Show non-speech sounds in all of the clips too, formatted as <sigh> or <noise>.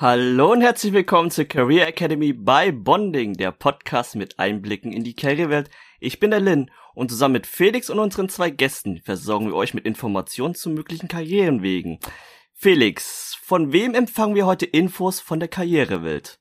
Hallo und herzlich willkommen zur Career Academy by Bonding, der Podcast mit Einblicken in die Karrierewelt. Ich bin der Lin und zusammen mit Felix und unseren zwei Gästen versorgen wir euch mit Informationen zu möglichen Karrierenwegen. Felix, von wem empfangen wir heute Infos von der Karrierewelt?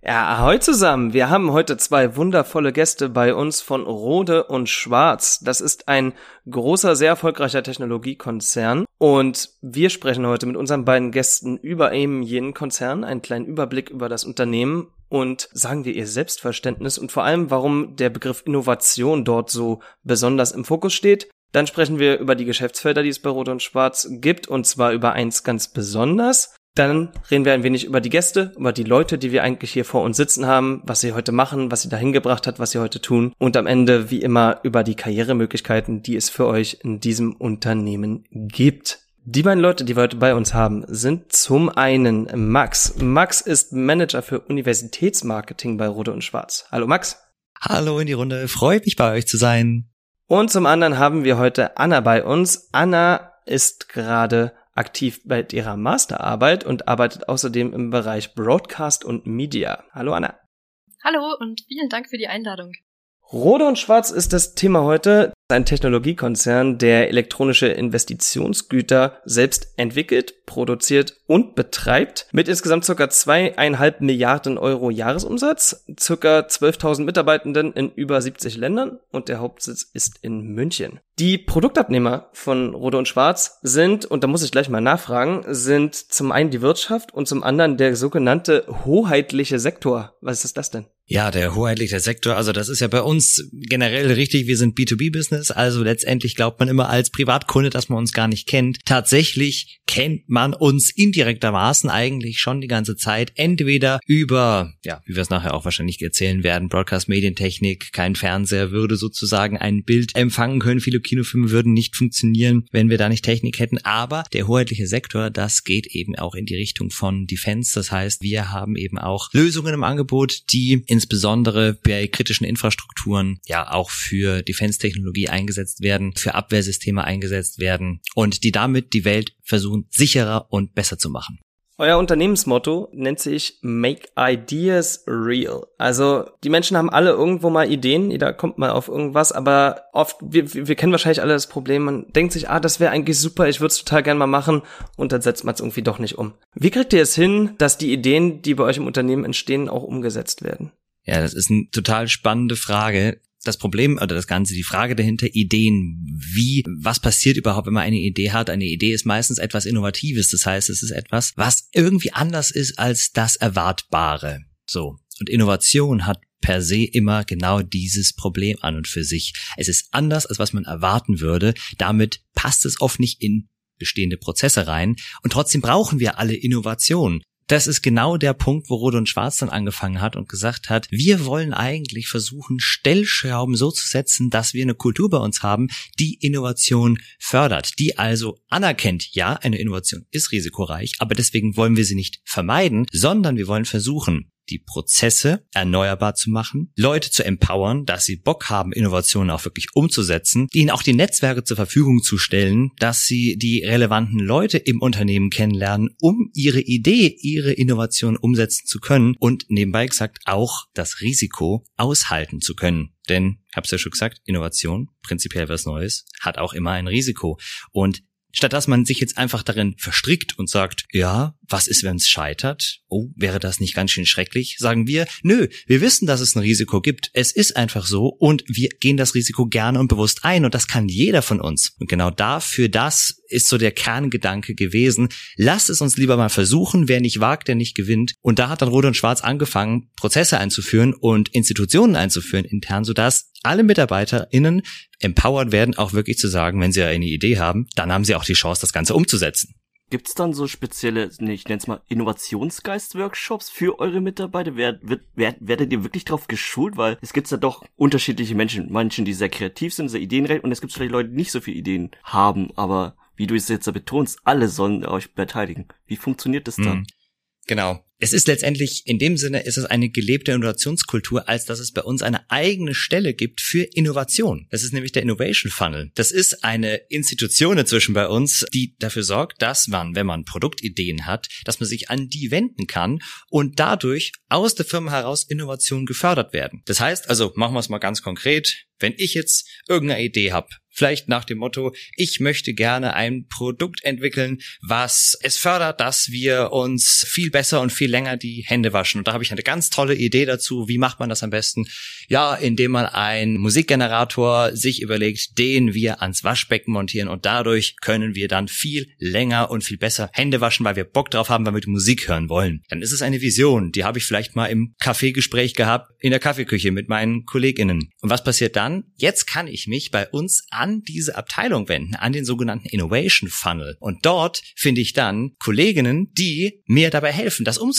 Ja, ahoi zusammen. Wir haben heute zwei wundervolle Gäste bei uns von Rode und Schwarz. Das ist ein großer, sehr erfolgreicher Technologiekonzern. Und wir sprechen heute mit unseren beiden Gästen über eben jenen Konzern, einen kleinen Überblick über das Unternehmen und sagen wir ihr Selbstverständnis und vor allem, warum der Begriff Innovation dort so besonders im Fokus steht. Dann sprechen wir über die Geschäftsfelder, die es bei Rot und Schwarz gibt, und zwar über eins ganz besonders. Dann reden wir ein wenig über die Gäste, über die Leute, die wir eigentlich hier vor uns sitzen haben, was sie heute machen, was sie dahin gebracht hat, was sie heute tun und am Ende wie immer über die Karrieremöglichkeiten, die es für euch in diesem Unternehmen gibt. Die beiden Leute, die wir heute bei uns haben, sind zum einen Max. Max ist Manager für Universitätsmarketing bei Rode und Schwarz. Hallo Max. Hallo in die Runde, freut mich bei euch zu sein. Und zum anderen haben wir heute Anna bei uns. Anna ist gerade aktiv bei ihrer Masterarbeit und arbeitet außerdem im Bereich Broadcast und Media. Hallo Anna. Hallo und vielen Dank für die Einladung. Rode und Schwarz ist das Thema heute. Ein Technologiekonzern, der elektronische Investitionsgüter selbst entwickelt, produziert und betreibt, mit insgesamt ca. zweieinhalb Milliarden Euro Jahresumsatz, ca. 12.000 Mitarbeitenden in über 70 Ländern und der Hauptsitz ist in München. Die Produktabnehmer von Rode und Schwarz sind, und da muss ich gleich mal nachfragen, sind zum einen die Wirtschaft und zum anderen der sogenannte hoheitliche Sektor. Was ist das denn? Ja, der hoheitliche Sektor, also das ist ja bei uns generell richtig, wir sind B2B-Business, also letztendlich glaubt man immer als Privatkunde, dass man uns gar nicht kennt. Tatsächlich kennt man uns indirektermaßen eigentlich schon die ganze Zeit, entweder über, ja, wie wir es nachher auch wahrscheinlich erzählen werden, Broadcast-Medientechnik, kein Fernseher würde sozusagen ein Bild empfangen können, viele Kinofilme würden nicht funktionieren, wenn wir da nicht Technik hätten, aber der hoheitliche Sektor, das geht eben auch in die Richtung von Defense, das heißt, wir haben eben auch Lösungen im Angebot, die in insbesondere bei kritischen Infrastrukturen ja auch für Defense-Technologie eingesetzt werden, für Abwehrsysteme eingesetzt werden und die damit die Welt versuchen sicherer und besser zu machen. Euer Unternehmensmotto nennt sich Make Ideas Real. Also die Menschen haben alle irgendwo mal Ideen, jeder kommt mal auf irgendwas, aber oft, wir, wir kennen wahrscheinlich alle das Problem, man denkt sich, ah, das wäre eigentlich super, ich würde es total gern mal machen und dann setzt man es irgendwie doch nicht um. Wie kriegt ihr es hin, dass die Ideen, die bei euch im Unternehmen entstehen, auch umgesetzt werden? Ja, das ist eine total spannende Frage. Das Problem oder das Ganze, die Frage dahinter, Ideen, wie, was passiert überhaupt, wenn man eine Idee hat? Eine Idee ist meistens etwas Innovatives. Das heißt, es ist etwas, was irgendwie anders ist als das Erwartbare. So. Und Innovation hat per se immer genau dieses Problem an und für sich. Es ist anders, als was man erwarten würde. Damit passt es oft nicht in bestehende Prozesse rein. Und trotzdem brauchen wir alle Innovationen das ist genau der Punkt, wo Rot und Schwarz dann angefangen hat und gesagt hat, wir wollen eigentlich versuchen, Stellschrauben so zu setzen, dass wir eine Kultur bei uns haben, die Innovation fördert, die also anerkennt, ja, eine Innovation ist risikoreich, aber deswegen wollen wir sie nicht vermeiden, sondern wir wollen versuchen, die Prozesse erneuerbar zu machen, Leute zu empowern, dass sie Bock haben, Innovationen auch wirklich umzusetzen, ihnen auch die Netzwerke zur Verfügung zu stellen, dass sie die relevanten Leute im Unternehmen kennenlernen, um ihre Idee, ihre Innovation umsetzen zu können und nebenbei gesagt auch das Risiko aushalten zu können. Denn, ich habe es ja schon gesagt, Innovation, prinzipiell was Neues, hat auch immer ein Risiko. Und Statt dass man sich jetzt einfach darin verstrickt und sagt, ja, was ist, wenn es scheitert? Oh, wäre das nicht ganz schön schrecklich? Sagen wir, nö, wir wissen, dass es ein Risiko gibt. Es ist einfach so und wir gehen das Risiko gerne und bewusst ein und das kann jeder von uns. Und genau dafür, das ist so der Kerngedanke gewesen. Lasst es uns lieber mal versuchen. Wer nicht wagt, der nicht gewinnt. Und da hat dann Rot und Schwarz angefangen, Prozesse einzuführen und Institutionen einzuführen intern, sodass alle MitarbeiterInnen empowered werden, auch wirklich zu sagen, wenn sie eine Idee haben, dann haben sie auch die Chance, das Ganze umzusetzen. Gibt's dann so spezielle, ich nenne es mal Innovationsgeist-Workshops für eure Mitarbeiter? Wer, wird, wer, werdet ihr wirklich drauf geschult? Weil es gibt ja doch unterschiedliche Menschen. Menschen, die sehr kreativ sind, sehr ideenreich und es gibt vielleicht Leute, die nicht so viele Ideen haben. Aber wie du es jetzt betonst, alle sollen euch beteiligen. Wie funktioniert das dann? Mhm. Genau. Es ist letztendlich, in dem Sinne, ist es eine gelebte Innovationskultur, als dass es bei uns eine eigene Stelle gibt für Innovation. Das ist nämlich der Innovation Funnel. Das ist eine Institution inzwischen bei uns, die dafür sorgt, dass man, wenn man Produktideen hat, dass man sich an die wenden kann und dadurch aus der Firma heraus Innovationen gefördert werden. Das heißt, also machen wir es mal ganz konkret. Wenn ich jetzt irgendeine Idee habe, Vielleicht nach dem Motto, ich möchte gerne ein Produkt entwickeln, was es fördert, dass wir uns viel besser und viel länger die Hände waschen. Und da habe ich eine ganz tolle Idee dazu. Wie macht man das am besten? Ja, indem man einen Musikgenerator sich überlegt, den wir ans Waschbecken montieren und dadurch können wir dann viel länger und viel besser Hände waschen, weil wir Bock drauf haben, weil wir die Musik hören wollen. Dann ist es eine Vision, die habe ich vielleicht mal im Kaffeegespräch gehabt, in der Kaffeeküche mit meinen KollegInnen. Und was passiert dann? Jetzt kann ich mich bei uns an diese Abteilung wenden, an den sogenannten Innovation Funnel. Und dort finde ich dann Kolleginnen, die mir dabei helfen, das umzusetzen.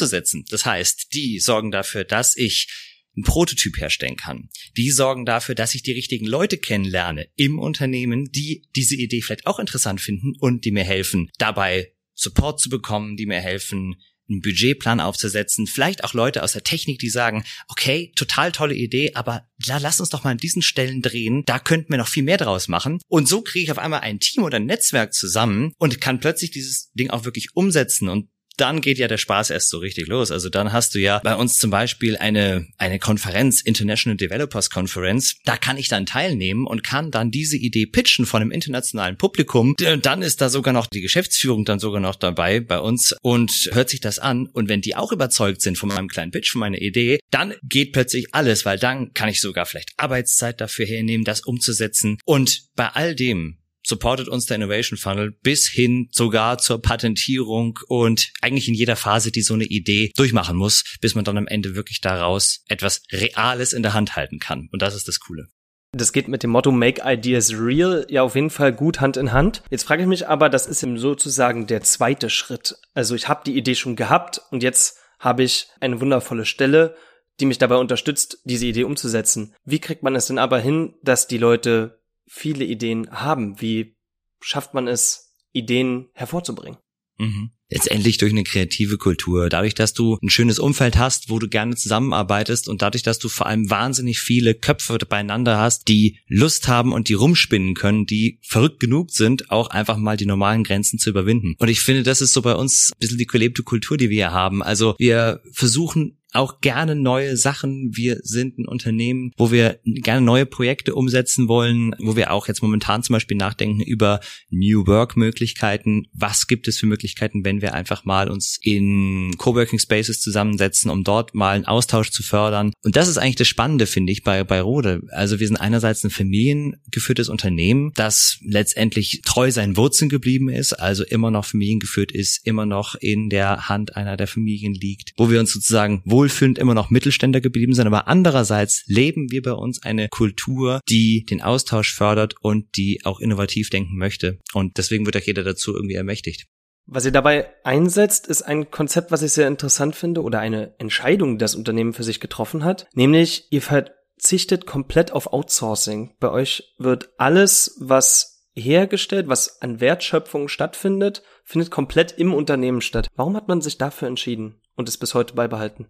Das heißt, die sorgen dafür, dass ich einen Prototyp herstellen kann. Die sorgen dafür, dass ich die richtigen Leute kennenlerne im Unternehmen, die diese Idee vielleicht auch interessant finden und die mir helfen, dabei Support zu bekommen, die mir helfen, einen Budgetplan aufzusetzen, vielleicht auch Leute aus der Technik, die sagen, okay, total tolle Idee, aber lass uns doch mal an diesen Stellen drehen, da könnten wir noch viel mehr draus machen. Und so kriege ich auf einmal ein Team oder ein Netzwerk zusammen und kann plötzlich dieses Ding auch wirklich umsetzen und dann geht ja der Spaß erst so richtig los. Also dann hast du ja bei uns zum Beispiel eine, eine Konferenz, International Developers Conference. Da kann ich dann teilnehmen und kann dann diese Idee pitchen von einem internationalen Publikum. Dann ist da sogar noch die Geschäftsführung dann sogar noch dabei bei uns und hört sich das an. Und wenn die auch überzeugt sind von meinem kleinen Pitch, von meiner Idee, dann geht plötzlich alles, weil dann kann ich sogar vielleicht Arbeitszeit dafür hernehmen, das umzusetzen. Und bei all dem supportet uns der Innovation Funnel bis hin sogar zur Patentierung und eigentlich in jeder Phase, die so eine Idee durchmachen muss, bis man dann am Ende wirklich daraus etwas Reales in der Hand halten kann. Und das ist das Coole. Das geht mit dem Motto Make Ideas Real ja auf jeden Fall gut Hand in Hand. Jetzt frage ich mich aber, das ist sozusagen der zweite Schritt. Also ich habe die Idee schon gehabt und jetzt habe ich eine wundervolle Stelle, die mich dabei unterstützt, diese Idee umzusetzen. Wie kriegt man es denn aber hin, dass die Leute viele Ideen haben. Wie schafft man es, Ideen hervorzubringen? Mhm. Letztendlich durch eine kreative Kultur, dadurch, dass du ein schönes Umfeld hast, wo du gerne zusammenarbeitest und dadurch, dass du vor allem wahnsinnig viele Köpfe beieinander hast, die Lust haben und die rumspinnen können, die verrückt genug sind, auch einfach mal die normalen Grenzen zu überwinden. Und ich finde, das ist so bei uns ein bisschen die gelebte Kultur, die wir hier haben. Also wir versuchen auch gerne neue Sachen. Wir sind ein Unternehmen, wo wir gerne neue Projekte umsetzen wollen, wo wir auch jetzt momentan zum Beispiel nachdenken über New Work Möglichkeiten. Was gibt es für Möglichkeiten, wenn wir einfach mal uns in Coworking Spaces zusammensetzen, um dort mal einen Austausch zu fördern? Und das ist eigentlich das Spannende, finde ich, bei, bei Rode. Also wir sind einerseits ein familiengeführtes Unternehmen, das letztendlich treu seinen Wurzeln geblieben ist, also immer noch familiengeführt ist, immer noch in der Hand einer der Familien liegt, wo wir uns sozusagen wo wohlfühlend immer noch Mittelständler geblieben sind, aber andererseits leben wir bei uns eine Kultur, die den Austausch fördert und die auch innovativ denken möchte. Und deswegen wird auch jeder dazu irgendwie ermächtigt. Was ihr dabei einsetzt, ist ein Konzept, was ich sehr interessant finde oder eine Entscheidung, die das Unternehmen für sich getroffen hat, nämlich ihr verzichtet komplett auf Outsourcing. Bei euch wird alles, was hergestellt, was an Wertschöpfung stattfindet, findet komplett im Unternehmen statt. Warum hat man sich dafür entschieden und es bis heute beibehalten?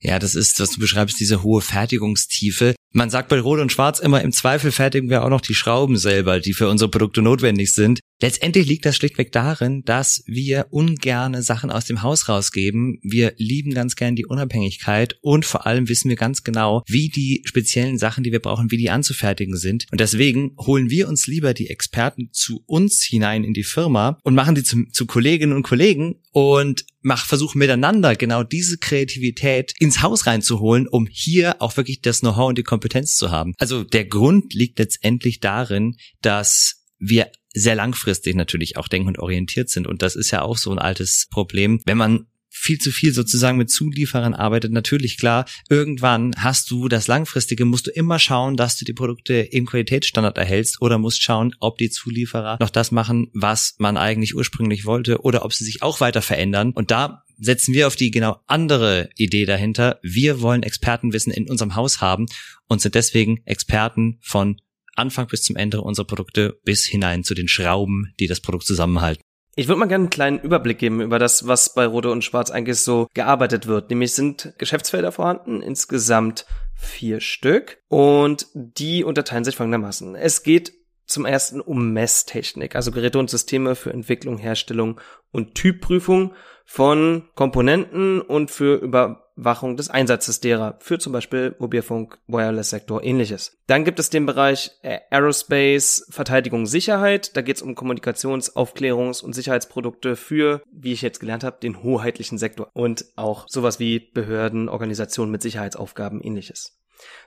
Ja, das ist, was du beschreibst, diese hohe Fertigungstiefe. Man sagt bei Rot und Schwarz immer, im Zweifel fertigen wir auch noch die Schrauben selber, die für unsere Produkte notwendig sind. Letztendlich liegt das schlichtweg darin, dass wir ungerne Sachen aus dem Haus rausgeben. Wir lieben ganz gern die Unabhängigkeit und vor allem wissen wir ganz genau, wie die speziellen Sachen, die wir brauchen, wie die anzufertigen sind. Und deswegen holen wir uns lieber die Experten zu uns hinein in die Firma und machen die zu, zu Kolleginnen und Kollegen und mach, versuchen miteinander genau diese Kreativität ins Haus reinzuholen, um hier auch wirklich das Know-how und die Kompetenz zu haben. Also der Grund liegt letztendlich darin, dass wir sehr langfristig natürlich auch denken und orientiert sind. Und das ist ja auch so ein altes Problem. Wenn man viel zu viel sozusagen mit Zulieferern arbeitet, natürlich klar, irgendwann hast du das Langfristige, musst du immer schauen, dass du die Produkte im Qualitätsstandard erhältst oder musst schauen, ob die Zulieferer noch das machen, was man eigentlich ursprünglich wollte oder ob sie sich auch weiter verändern. Und da setzen wir auf die genau andere Idee dahinter. Wir wollen Expertenwissen in unserem Haus haben und sind deswegen Experten von Anfang bis zum Ende unserer Produkte bis hinein zu den Schrauben, die das Produkt zusammenhalten. Ich würde mal gerne einen kleinen Überblick geben über das, was bei Rode und Schwarz eigentlich so gearbeitet wird. Nämlich sind Geschäftsfelder vorhanden, insgesamt vier Stück. Und die unterteilen sich folgendermaßen. Es geht zum ersten um Messtechnik, also Geräte und Systeme für Entwicklung, Herstellung und Typprüfung von Komponenten und für Überwachung des Einsatzes derer, für zum Beispiel Mobilfunk, Wireless-Sektor, ähnliches. Dann gibt es den Bereich äh, Aerospace, Verteidigung, Sicherheit. Da geht es um Kommunikations-, Aufklärungs- und Sicherheitsprodukte für, wie ich jetzt gelernt habe, den hoheitlichen Sektor und auch sowas wie Behörden, Organisationen mit Sicherheitsaufgaben, ähnliches.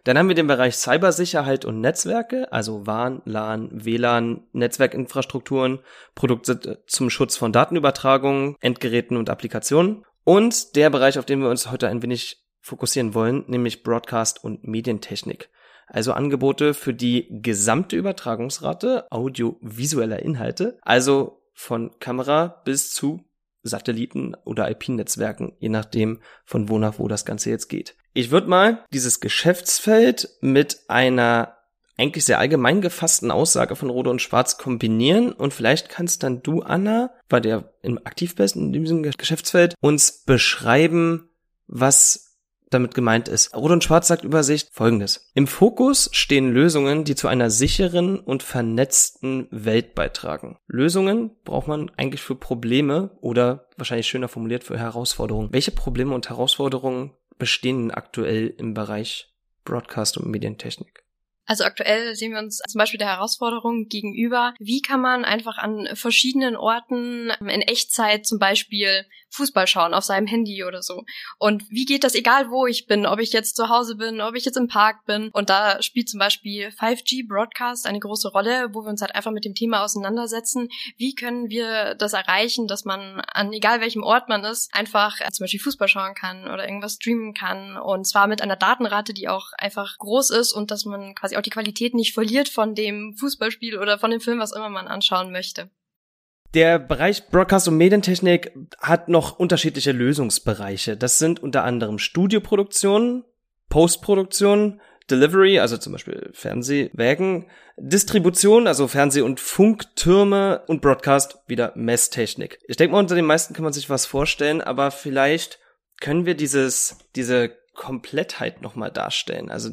Dann haben wir den Bereich Cybersicherheit und Netzwerke, also WAN, LAN, WLAN, Netzwerkinfrastrukturen, Produkte zum Schutz von Datenübertragungen, Endgeräten und Applikationen. Und der Bereich, auf den wir uns heute ein wenig fokussieren wollen, nämlich Broadcast und Medientechnik. Also Angebote für die gesamte Übertragungsrate audiovisueller Inhalte, also von Kamera bis zu Satelliten oder IP-Netzwerken, je nachdem von wo nach wo das Ganze jetzt geht. Ich würde mal dieses Geschäftsfeld mit einer eigentlich sehr allgemein gefassten Aussage von Rode und Schwarz kombinieren und vielleicht kannst dann du, Anna, weil der im aktiv bist in diesem Geschäftsfeld, uns beschreiben, was damit gemeint ist. Rot und Schwarz sagt Übersicht folgendes. Im Fokus stehen Lösungen, die zu einer sicheren und vernetzten Welt beitragen. Lösungen braucht man eigentlich für Probleme oder wahrscheinlich schöner formuliert für Herausforderungen. Welche Probleme und Herausforderungen bestehen aktuell im Bereich Broadcast und Medientechnik? Also aktuell sehen wir uns zum Beispiel der Herausforderung gegenüber, wie kann man einfach an verschiedenen Orten in Echtzeit zum Beispiel Fußball schauen auf seinem Handy oder so. Und wie geht das, egal wo ich bin, ob ich jetzt zu Hause bin, ob ich jetzt im Park bin. Und da spielt zum Beispiel 5G Broadcast eine große Rolle, wo wir uns halt einfach mit dem Thema auseinandersetzen. Wie können wir das erreichen, dass man an egal welchem Ort man ist, einfach äh, zum Beispiel Fußball schauen kann oder irgendwas streamen kann. Und zwar mit einer Datenrate, die auch einfach groß ist und dass man quasi auch die Qualität nicht verliert von dem Fußballspiel oder von dem Film, was immer man anschauen möchte. Der Bereich Broadcast und Medientechnik hat noch unterschiedliche Lösungsbereiche. Das sind unter anderem Studioproduktion, Postproduktion, Delivery, also zum Beispiel Fernsehwägen, Distribution, also Fernseh- und Funktürme und Broadcast, wieder Messtechnik. Ich denke mal, unter den meisten kann man sich was vorstellen, aber vielleicht können wir dieses, diese Komplettheit nochmal darstellen. Also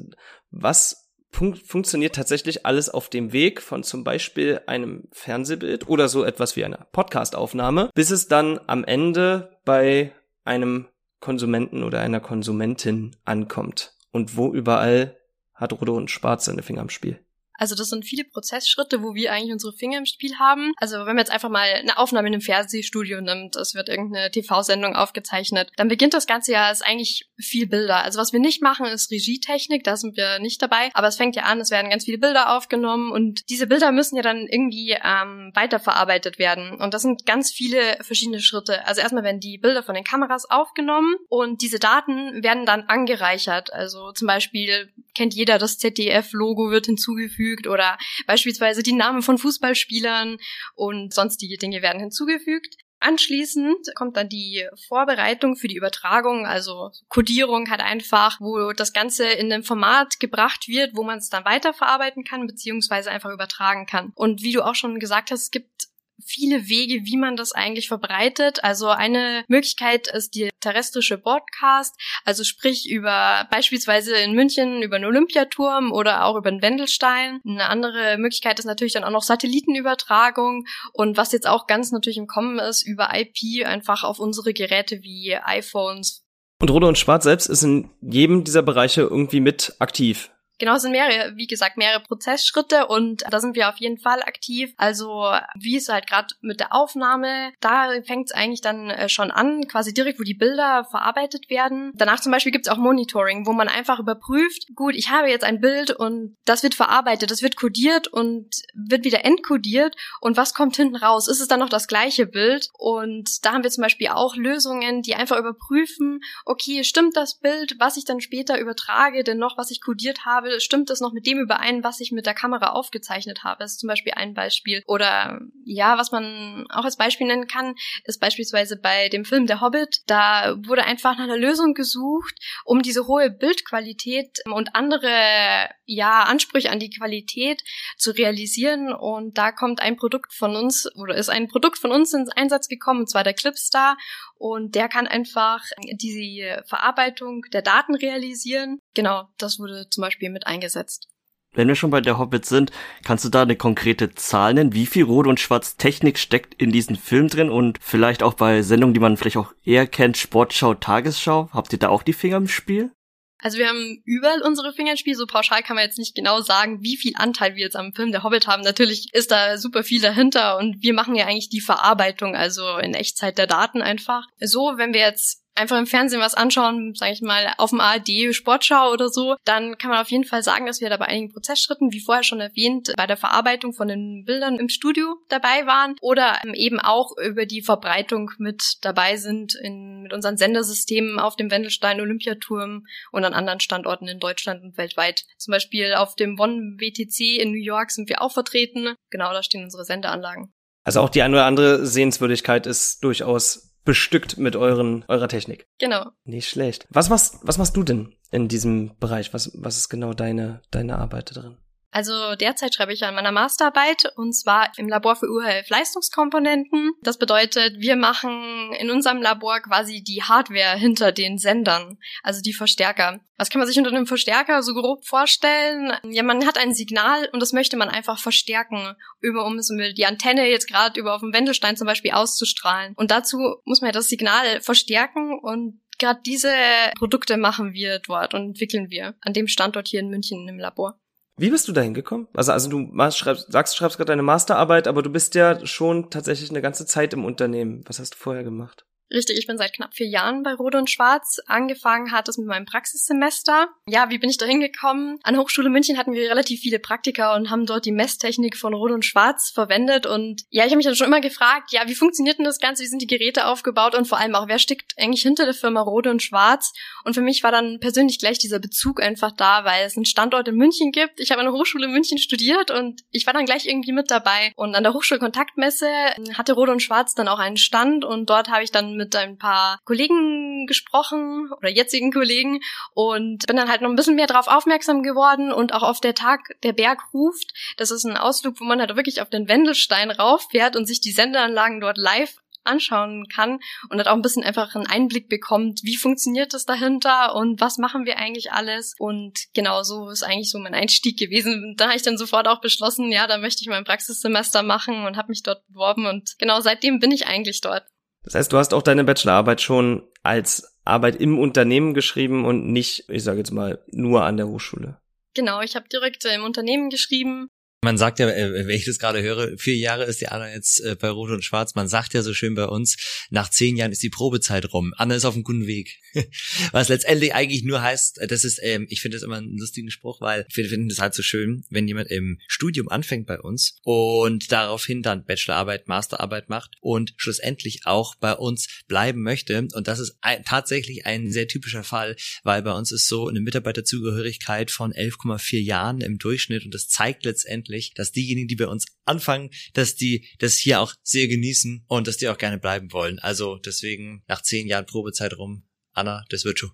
was fun funktioniert tatsächlich alles auf dem Weg von zum Beispiel einem Fernsehbild oder so etwas wie einer Podcastaufnahme, bis es dann am Ende bei einem Konsumenten oder einer Konsumentin ankommt. Und wo überall hat Rode und Schwarz seine Finger am Spiel. Also das sind viele Prozessschritte, wo wir eigentlich unsere Finger im Spiel haben. Also wenn man jetzt einfach mal eine Aufnahme in einem Fernsehstudio nimmt, es wird irgendeine TV-Sendung aufgezeichnet, dann beginnt das Ganze ja als eigentlich viel Bilder. Also was wir nicht machen, ist Regietechnik, da sind wir nicht dabei. Aber es fängt ja an, es werden ganz viele Bilder aufgenommen und diese Bilder müssen ja dann irgendwie ähm, weiterverarbeitet werden. Und das sind ganz viele verschiedene Schritte. Also erstmal werden die Bilder von den Kameras aufgenommen und diese Daten werden dann angereichert. Also zum Beispiel kennt jeder das ZDF-Logo wird hinzugefügt hinzugefügt oder beispielsweise die Namen von Fußballspielern und sonstige Dinge werden hinzugefügt. Anschließend kommt dann die Vorbereitung für die Übertragung, also Codierung halt einfach, wo das Ganze in einem Format gebracht wird, wo man es dann weiterverarbeiten kann, beziehungsweise einfach übertragen kann. Und wie du auch schon gesagt hast, es gibt viele Wege, wie man das eigentlich verbreitet. Also eine Möglichkeit ist die terrestrische Broadcast, also sprich über beispielsweise in München über den Olympiaturm oder auch über den Wendelstein. Eine andere Möglichkeit ist natürlich dann auch noch Satellitenübertragung und was jetzt auch ganz natürlich im Kommen ist, über IP einfach auf unsere Geräte wie iPhones. Und Rode und Schwarz selbst ist in jedem dieser Bereiche irgendwie mit aktiv. Genau, es sind mehrere, wie gesagt, mehrere Prozessschritte und da sind wir auf jeden Fall aktiv. Also wie es halt gerade mit der Aufnahme, da fängt es eigentlich dann äh, schon an, quasi direkt, wo die Bilder verarbeitet werden. Danach zum Beispiel gibt es auch Monitoring, wo man einfach überprüft, gut, ich habe jetzt ein Bild und das wird verarbeitet, das wird kodiert und wird wieder entkodiert und was kommt hinten raus? Ist es dann noch das gleiche Bild? Und da haben wir zum Beispiel auch Lösungen, die einfach überprüfen, okay, stimmt das Bild, was ich dann später übertrage, denn noch, was ich kodiert habe, habe, stimmt das noch mit dem überein, was ich mit der Kamera aufgezeichnet habe? Das ist zum Beispiel ein Beispiel. Oder ja, was man auch als Beispiel nennen kann, ist beispielsweise bei dem Film Der Hobbit. Da wurde einfach nach einer Lösung gesucht, um diese hohe Bildqualität und andere ja Ansprüche an die Qualität zu realisieren. Und da kommt ein Produkt von uns oder ist ein Produkt von uns ins Einsatz gekommen, und zwar der Clipstar. Und der kann einfach diese Verarbeitung der Daten realisieren. Genau, das wurde zum Beispiel mit eingesetzt. Wenn wir schon bei der Hobbit sind, kannst du da eine konkrete Zahl nennen? Wie viel Rot und Schwarz Technik steckt in diesem Film drin und vielleicht auch bei Sendungen, die man vielleicht auch eher kennt, Sportschau, Tagesschau? Habt ihr da auch die Finger im Spiel? Also wir haben überall unsere Finger. So pauschal kann man jetzt nicht genau sagen, wie viel Anteil wir jetzt am Film Der Hobbit haben. Natürlich ist da super viel dahinter und wir machen ja eigentlich die Verarbeitung, also in Echtzeit der Daten einfach. So, wenn wir jetzt einfach im Fernsehen was anschauen, sage ich mal, auf dem ARD Sportschau oder so, dann kann man auf jeden Fall sagen, dass wir da bei einigen Prozessschritten, wie vorher schon erwähnt, bei der Verarbeitung von den Bildern im Studio dabei waren oder eben auch über die Verbreitung mit dabei sind in, mit unseren Sendersystemen auf dem Wendelstein Olympiaturm und an anderen Standorten in Deutschland und weltweit. Zum Beispiel auf dem Bonn WTC in New York sind wir auch vertreten. Genau, da stehen unsere Sendeanlagen. Also auch die eine oder andere Sehenswürdigkeit ist durchaus bestückt mit euren, eurer Technik. Genau. Nicht schlecht. Was machst, was machst du denn in diesem Bereich? Was, was ist genau deine, deine Arbeit drin? Also derzeit schreibe ich an meiner Masterarbeit und zwar im Labor für Urheilf-Leistungskomponenten. Das bedeutet, wir machen in unserem Labor quasi die Hardware hinter den Sendern, also die Verstärker. Was kann man sich unter einem Verstärker so grob vorstellen? Ja, man hat ein Signal und das möchte man einfach verstärken, über, um die Antenne jetzt gerade über auf dem Wendelstein zum Beispiel auszustrahlen. Und dazu muss man ja das Signal verstärken und gerade diese Produkte machen wir dort und entwickeln wir an dem Standort hier in München im Labor. Wie bist du da hingekommen? Also, also du schreibst, sagst, du schreibst gerade deine Masterarbeit, aber du bist ja schon tatsächlich eine ganze Zeit im Unternehmen. Was hast du vorher gemacht? Richtig, ich bin seit knapp vier Jahren bei Rode und Schwarz. Angefangen hat es mit meinem Praxissemester. Ja, wie bin ich da hingekommen? An der Hochschule München hatten wir relativ viele Praktika und haben dort die Messtechnik von Rode und Schwarz verwendet. Und ja, ich habe mich dann schon immer gefragt, ja, wie funktioniert denn das Ganze? Wie sind die Geräte aufgebaut? Und vor allem auch, wer steckt eigentlich hinter der Firma Rode und Schwarz? Und für mich war dann persönlich gleich dieser Bezug einfach da, weil es einen Standort in München gibt. Ich habe an der Hochschule München studiert und ich war dann gleich irgendwie mit dabei. Und an der Hochschulkontaktmesse hatte Rode und Schwarz dann auch einen Stand und dort habe ich dann mit ein paar Kollegen gesprochen oder jetzigen Kollegen und bin dann halt noch ein bisschen mehr darauf aufmerksam geworden und auch auf der Tag der Berg ruft. Das ist ein Ausflug, wo man halt wirklich auf den Wendelstein rauffährt und sich die Sendeanlagen dort live anschauen kann und hat auch ein bisschen einfach einen Einblick bekommt, wie funktioniert das dahinter und was machen wir eigentlich alles. Und genau so ist eigentlich so mein Einstieg gewesen. Da habe ich dann sofort auch beschlossen, ja, da möchte ich mein Praxissemester machen und habe mich dort beworben und genau seitdem bin ich eigentlich dort. Das heißt, du hast auch deine Bachelorarbeit schon als Arbeit im Unternehmen geschrieben und nicht, ich sage jetzt mal, nur an der Hochschule. Genau, ich habe direkt im Unternehmen geschrieben man sagt ja, äh, wenn ich das gerade höre, vier Jahre ist die Anna jetzt äh, bei Rot und Schwarz. Man sagt ja so schön bei uns, nach zehn Jahren ist die Probezeit rum. Anna ist auf einem guten Weg. <laughs> Was letztendlich eigentlich nur heißt, äh, das ist, ähm, ich finde das immer einen lustigen Spruch, weil wir finden das halt so schön, wenn jemand im Studium anfängt bei uns und daraufhin dann Bachelorarbeit, Masterarbeit macht und schlussendlich auch bei uns bleiben möchte. Und das ist ein, tatsächlich ein sehr typischer Fall, weil bei uns ist so eine Mitarbeiterzugehörigkeit von 11,4 Jahren im Durchschnitt und das zeigt letztendlich, letztendlich, dass diejenigen, die bei uns anfangen, dass die das hier auch sehr genießen und dass die auch gerne bleiben wollen. Also deswegen nach zehn Jahren Probezeit rum, Anna, das wird schon.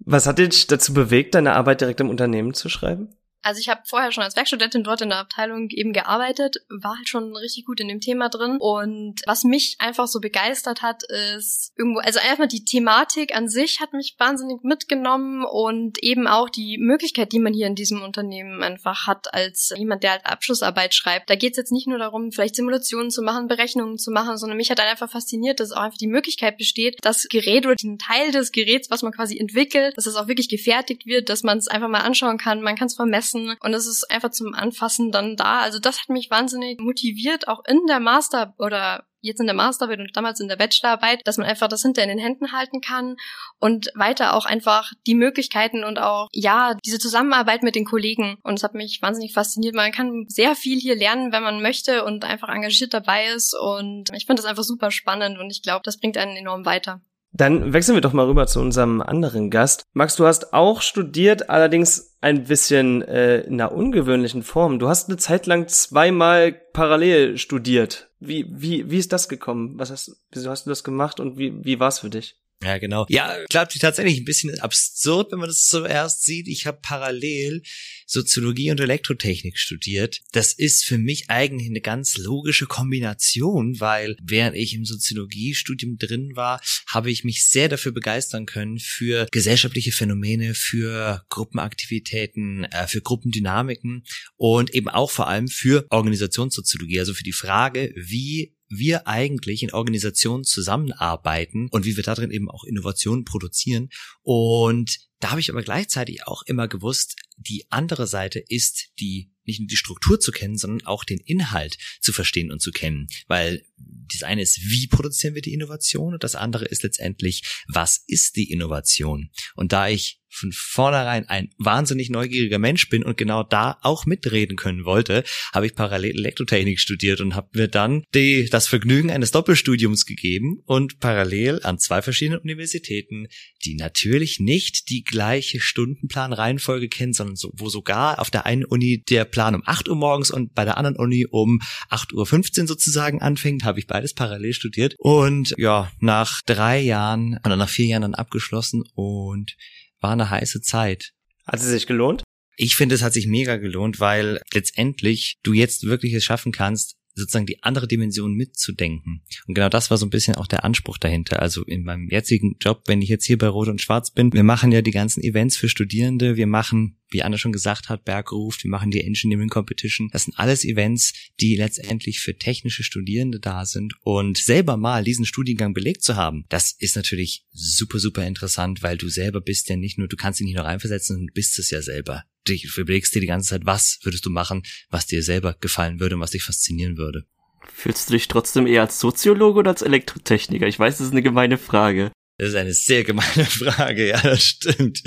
Was hat dich dazu bewegt, deine Arbeit direkt im Unternehmen zu schreiben? Also ich habe vorher schon als Werkstudentin dort in der Abteilung eben gearbeitet, war halt schon richtig gut in dem Thema drin. Und was mich einfach so begeistert hat, ist irgendwo, also einfach die Thematik an sich hat mich wahnsinnig mitgenommen und eben auch die Möglichkeit, die man hier in diesem Unternehmen einfach hat, als jemand, der halt Abschlussarbeit schreibt. Da geht es jetzt nicht nur darum, vielleicht Simulationen zu machen, Berechnungen zu machen, sondern mich hat einfach fasziniert, dass auch einfach die Möglichkeit besteht, das Gerät oder den Teil des Geräts, was man quasi entwickelt, dass es auch wirklich gefertigt wird, dass man es einfach mal anschauen kann, man kann es vermessen lassen und es ist einfach zum Anfassen dann da. Also das hat mich wahnsinnig motiviert, auch in der Master oder jetzt in der Masterarbeit und damals in der Bachelorarbeit, dass man einfach das hinter in den Händen halten kann und weiter auch einfach die Möglichkeiten und auch, ja, diese Zusammenarbeit mit den Kollegen. Und es hat mich wahnsinnig fasziniert. Man kann sehr viel hier lernen, wenn man möchte und einfach engagiert dabei ist. Und ich finde das einfach super spannend und ich glaube, das bringt einen enorm weiter. Dann wechseln wir doch mal rüber zu unserem anderen Gast. Max, du hast auch studiert, allerdings ein bisschen äh, in einer ungewöhnlichen Form. Du hast eine Zeit lang zweimal parallel studiert. Wie, wie, wie ist das gekommen? Was hast, wieso hast du das gemacht und wie, wie war es für dich? Ja, genau. Ja, klappt tatsächlich ein bisschen absurd, wenn man das zuerst sieht. Ich habe parallel Soziologie und Elektrotechnik studiert. Das ist für mich eigentlich eine ganz logische Kombination, weil während ich im Soziologiestudium drin war, habe ich mich sehr dafür begeistern können für gesellschaftliche Phänomene, für Gruppenaktivitäten, äh, für Gruppendynamiken und eben auch vor allem für Organisationssoziologie, also für die Frage, wie wir eigentlich in Organisationen zusammenarbeiten und wie wir darin eben auch Innovationen produzieren. Und da habe ich aber gleichzeitig auch immer gewusst, die andere Seite ist die nicht nur die Struktur zu kennen, sondern auch den Inhalt zu verstehen und zu kennen. Weil das eine ist, wie produzieren wir die Innovation und das andere ist letztendlich, was ist die Innovation? Und da ich von vornherein ein wahnsinnig neugieriger Mensch bin und genau da auch mitreden können wollte, habe ich parallel Elektrotechnik studiert und habe mir dann die, das Vergnügen eines Doppelstudiums gegeben und parallel an zwei verschiedenen Universitäten, die natürlich nicht die gleiche Stundenplanreihenfolge kennen, sondern so, wo sogar auf der einen Uni der Plan um 8 Uhr morgens und bei der anderen Uni um 8.15 Uhr sozusagen anfängt, habe ich beides parallel studiert und ja, nach drei Jahren oder nach vier Jahren dann abgeschlossen und war eine heiße Zeit. Hat sie sich gelohnt? Ich finde, es hat sich mega gelohnt, weil letztendlich du jetzt wirklich es schaffen kannst, sozusagen die andere Dimension mitzudenken. Und genau das war so ein bisschen auch der Anspruch dahinter. Also in meinem jetzigen Job, wenn ich jetzt hier bei Rot und Schwarz bin, wir machen ja die ganzen Events für Studierende, wir machen wie Anna schon gesagt hat, Bergruf, wir machen die Engineering Competition. Das sind alles Events, die letztendlich für technische Studierende da sind. Und selber mal diesen Studiengang belegt zu haben, das ist natürlich super, super interessant, weil du selber bist ja nicht nur, du kannst dich nicht nur reinversetzen, du bist es ja selber. Du überlegst dir die ganze Zeit, was würdest du machen, was dir selber gefallen würde und was dich faszinieren würde. Fühlst du dich trotzdem eher als Soziologe oder als Elektrotechniker? Ich weiß, das ist eine gemeine Frage. Das ist eine sehr gemeine <laughs> Frage, ja, das stimmt.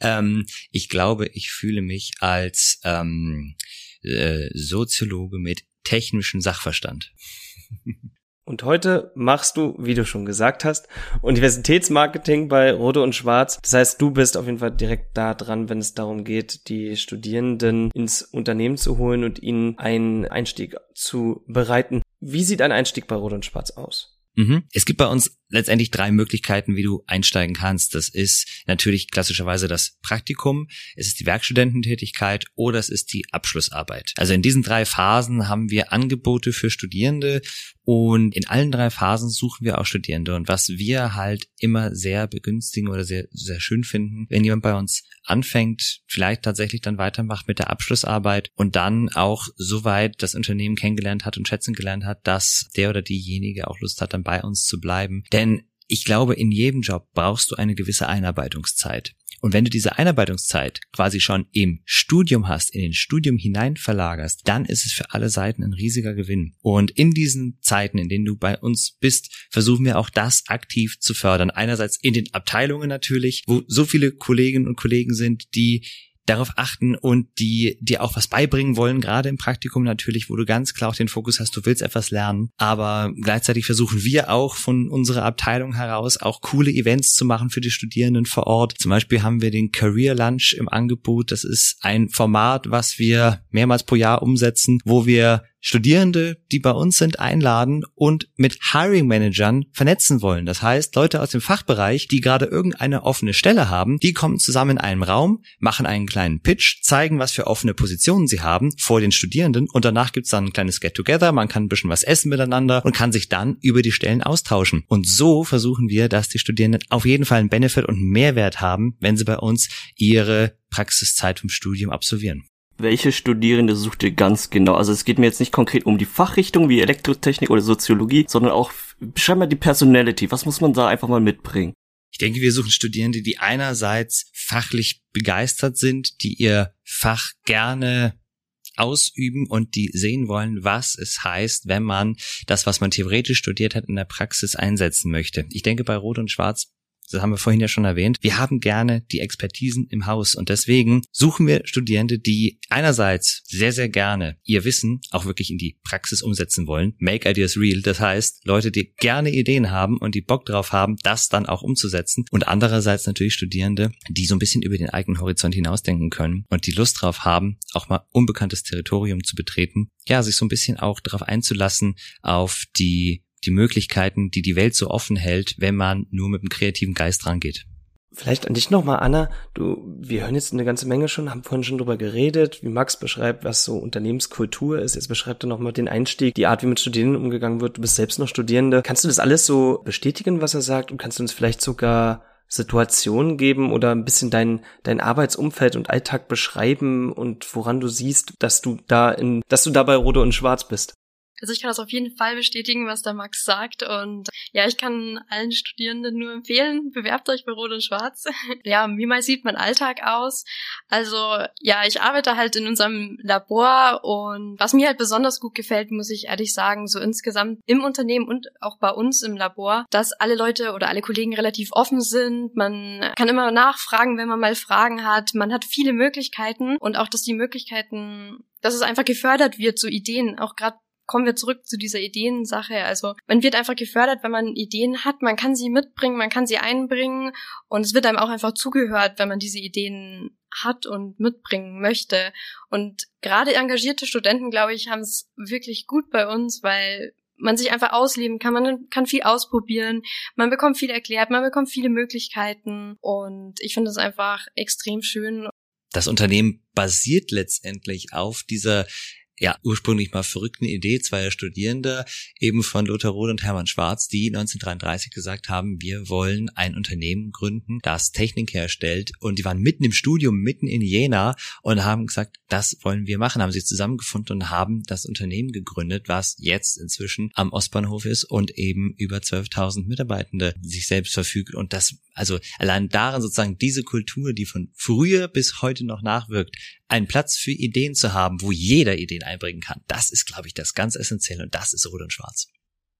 Ähm, ich glaube, ich fühle mich als ähm, äh, Soziologe mit technischem Sachverstand. <laughs> Und heute machst du, wie du schon gesagt hast, Universitätsmarketing bei Rode und Schwarz. Das heißt, du bist auf jeden Fall direkt da dran, wenn es darum geht, die Studierenden ins Unternehmen zu holen und ihnen einen Einstieg zu bereiten. Wie sieht ein Einstieg bei Rode und Schwarz aus? Mhm. Es gibt bei uns letztendlich drei Möglichkeiten, wie du einsteigen kannst. Das ist natürlich klassischerweise das Praktikum, es ist die Werkstudententätigkeit oder es ist die Abschlussarbeit. Also in diesen drei Phasen haben wir Angebote für Studierende und in allen drei Phasen suchen wir auch Studierende. Und was wir halt immer sehr begünstigen oder sehr, sehr schön finden, wenn jemand bei uns anfängt, vielleicht tatsächlich dann weitermacht mit der Abschlussarbeit und dann auch soweit das Unternehmen kennengelernt hat und schätzen gelernt hat, dass der oder diejenige auch Lust hat, dann bei uns zu bleiben. Denn ich glaube, in jedem Job brauchst du eine gewisse Einarbeitungszeit. Und wenn du diese Einarbeitungszeit quasi schon im Studium hast, in den Studium hinein verlagerst, dann ist es für alle Seiten ein riesiger Gewinn. Und in diesen Zeiten, in denen du bei uns bist, versuchen wir auch das aktiv zu fördern. Einerseits in den Abteilungen natürlich, wo so viele Kolleginnen und Kollegen sind, die darauf achten und die dir auch was beibringen wollen, gerade im Praktikum natürlich, wo du ganz klar auch den Fokus hast, du willst etwas lernen. Aber gleichzeitig versuchen wir auch von unserer Abteilung heraus auch coole Events zu machen für die Studierenden vor Ort. Zum Beispiel haben wir den Career Lunch im Angebot. Das ist ein Format, was wir mehrmals pro Jahr umsetzen, wo wir Studierende, die bei uns sind, einladen und mit Hiring Managern vernetzen wollen. Das heißt, Leute aus dem Fachbereich, die gerade irgendeine offene Stelle haben, die kommen zusammen in einem Raum, machen einen kleinen Pitch, zeigen, was für offene Positionen sie haben vor den Studierenden und danach gibt's dann ein kleines Get-Together, man kann ein bisschen was essen miteinander und kann sich dann über die Stellen austauschen. Und so versuchen wir, dass die Studierenden auf jeden Fall einen Benefit und Mehrwert haben, wenn sie bei uns ihre Praxiszeit vom Studium absolvieren. Welche Studierende sucht ihr ganz genau? Also es geht mir jetzt nicht konkret um die Fachrichtung wie Elektrotechnik oder Soziologie, sondern auch beschreib mal die Personality. Was muss man da einfach mal mitbringen? Ich denke, wir suchen Studierende, die einerseits fachlich begeistert sind, die ihr Fach gerne ausüben und die sehen wollen, was es heißt, wenn man das, was man theoretisch studiert hat, in der Praxis einsetzen möchte. Ich denke, bei Rot und Schwarz das haben wir vorhin ja schon erwähnt, wir haben gerne die Expertisen im Haus und deswegen suchen wir Studierende, die einerseits sehr, sehr gerne ihr Wissen auch wirklich in die Praxis umsetzen wollen. Make Ideas Real. Das heißt, Leute, die gerne Ideen haben und die Bock drauf haben, das dann auch umzusetzen. Und andererseits natürlich Studierende, die so ein bisschen über den eigenen Horizont hinausdenken können und die Lust drauf haben, auch mal unbekanntes Territorium zu betreten. Ja, sich so ein bisschen auch darauf einzulassen, auf die die Möglichkeiten, die die Welt so offen hält, wenn man nur mit einem kreativen Geist rangeht. Vielleicht an dich nochmal, Anna. Du, wir hören jetzt eine ganze Menge schon, haben vorhin schon drüber geredet, wie Max beschreibt, was so Unternehmenskultur ist. Jetzt beschreibt er nochmal den Einstieg, die Art, wie mit Studierenden umgegangen wird. Du bist selbst noch Studierende. Kannst du das alles so bestätigen, was er sagt? Und kannst du uns vielleicht sogar Situationen geben oder ein bisschen dein, dein Arbeitsumfeld und Alltag beschreiben und woran du siehst, dass du da in, dass du dabei Rode und Schwarz bist? Also ich kann das auf jeden Fall bestätigen, was der Max sagt. Und ja, ich kann allen Studierenden nur empfehlen, bewerbt euch bei Rot und Schwarz. <laughs> ja, wie mal sieht mein Alltag aus? Also ja, ich arbeite halt in unserem Labor und was mir halt besonders gut gefällt, muss ich ehrlich sagen, so insgesamt im Unternehmen und auch bei uns im Labor, dass alle Leute oder alle Kollegen relativ offen sind. Man kann immer nachfragen, wenn man mal Fragen hat. Man hat viele Möglichkeiten und auch, dass die Möglichkeiten dass es einfach gefördert wird, so Ideen, auch gerade kommen wir zurück zu dieser Ideensache. Also man wird einfach gefördert, wenn man Ideen hat. Man kann sie mitbringen, man kann sie einbringen und es wird einem auch einfach zugehört, wenn man diese Ideen hat und mitbringen möchte. Und gerade engagierte Studenten, glaube ich, haben es wirklich gut bei uns, weil man sich einfach ausleben kann, man kann viel ausprobieren, man bekommt viel erklärt, man bekommt viele Möglichkeiten und ich finde es einfach extrem schön. Das Unternehmen basiert letztendlich auf dieser ja, ursprünglich mal verrückten Idee zweier Studierende, eben von Lothar Roth und Hermann Schwarz, die 1933 gesagt haben, wir wollen ein Unternehmen gründen, das Technik herstellt. Und die waren mitten im Studium, mitten in Jena und haben gesagt, das wollen wir machen, haben sich zusammengefunden und haben das Unternehmen gegründet, was jetzt inzwischen am Ostbahnhof ist und eben über 12.000 Mitarbeitende sich selbst verfügt. Und das, also allein darin sozusagen diese Kultur, die von früher bis heute noch nachwirkt, einen Platz für Ideen zu haben, wo jeder Ideen einbringen kann. Das ist, glaube ich, das ganz Essentielle und das ist Rot und Schwarz.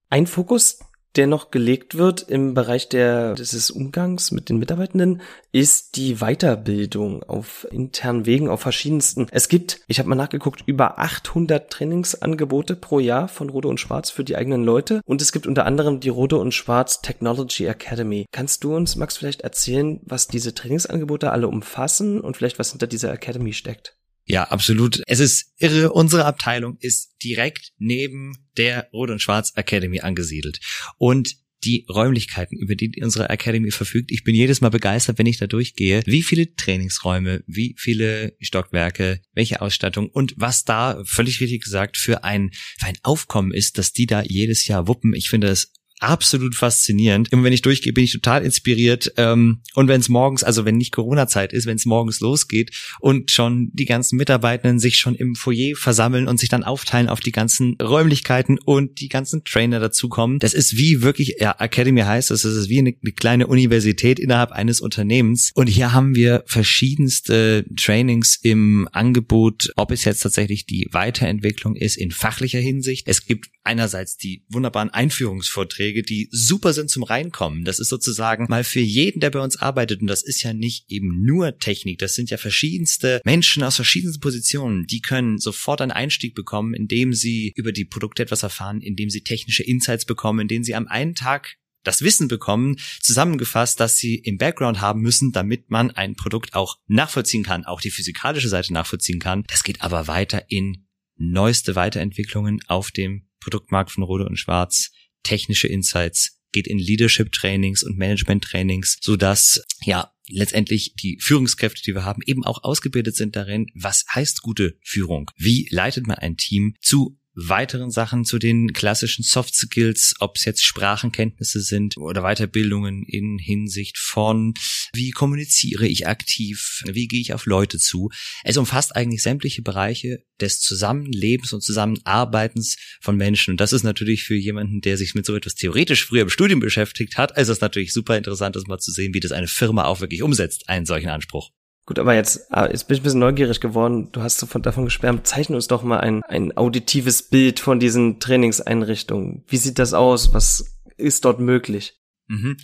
Ein Fokus, der noch gelegt wird im Bereich der, des Umgangs mit den Mitarbeitenden, ist die Weiterbildung auf internen Wegen, auf verschiedensten. Es gibt, ich habe mal nachgeguckt, über 800 Trainingsangebote pro Jahr von Rode und Schwarz für die eigenen Leute. Und es gibt unter anderem die Rode und Schwarz Technology Academy. Kannst du uns, Max, vielleicht erzählen, was diese Trainingsangebote alle umfassen und vielleicht was hinter dieser Academy steckt? Ja, absolut. Es ist irre. Unsere Abteilung ist direkt neben der Rot und Schwarz Academy angesiedelt. Und die Räumlichkeiten, über die unsere Academy verfügt. Ich bin jedes Mal begeistert, wenn ich da durchgehe, wie viele Trainingsräume, wie viele Stockwerke, welche Ausstattung und was da, völlig richtig gesagt, für ein, für ein Aufkommen ist, dass die da jedes Jahr wuppen. Ich finde das absolut faszinierend. Immer wenn ich durchgehe, bin ich total inspiriert. Ähm, und wenn es morgens, also wenn nicht Corona-Zeit ist, wenn es morgens losgeht und schon die ganzen Mitarbeitenden sich schon im Foyer versammeln und sich dann aufteilen auf die ganzen Räumlichkeiten und die ganzen Trainer dazukommen. Das ist wie wirklich, ja, Academy heißt das, das ist wie eine, eine kleine Universität innerhalb eines Unternehmens. Und hier haben wir verschiedenste Trainings im Angebot, ob es jetzt tatsächlich die Weiterentwicklung ist in fachlicher Hinsicht. Es gibt einerseits die wunderbaren Einführungsvorträge, die super sind zum Reinkommen. Das ist sozusagen mal für jeden, der bei uns arbeitet. Und das ist ja nicht eben nur Technik. Das sind ja verschiedenste Menschen aus verschiedensten Positionen. Die können sofort einen Einstieg bekommen, indem sie über die Produkte etwas erfahren, indem sie technische Insights bekommen, indem sie am einen Tag das Wissen bekommen, zusammengefasst, dass sie im Background haben müssen, damit man ein Produkt auch nachvollziehen kann, auch die physikalische Seite nachvollziehen kann. Das geht aber weiter in neueste Weiterentwicklungen auf dem Produktmarkt von Rode und Schwarz, technische Insights, geht in Leadership Trainings und Management Trainings, so dass ja letztendlich die Führungskräfte, die wir haben, eben auch ausgebildet sind darin, was heißt gute Führung? Wie leitet man ein Team zu weiteren Sachen zu den klassischen Soft Skills, ob es jetzt Sprachenkenntnisse sind oder Weiterbildungen in Hinsicht von, wie kommuniziere ich aktiv, wie gehe ich auf Leute zu. Es umfasst eigentlich sämtliche Bereiche des Zusammenlebens und Zusammenarbeitens von Menschen. Und das ist natürlich für jemanden, der sich mit so etwas theoretisch früher im Studium beschäftigt hat, also es natürlich super interessant, das mal zu sehen, wie das eine Firma auch wirklich umsetzt, einen solchen Anspruch. Gut, aber jetzt, ah, jetzt bin ich ein bisschen neugierig geworden. Du hast davon geschwärmt. Zeichne uns doch mal ein, ein auditives Bild von diesen Trainingseinrichtungen. Wie sieht das aus? Was ist dort möglich? Mhm.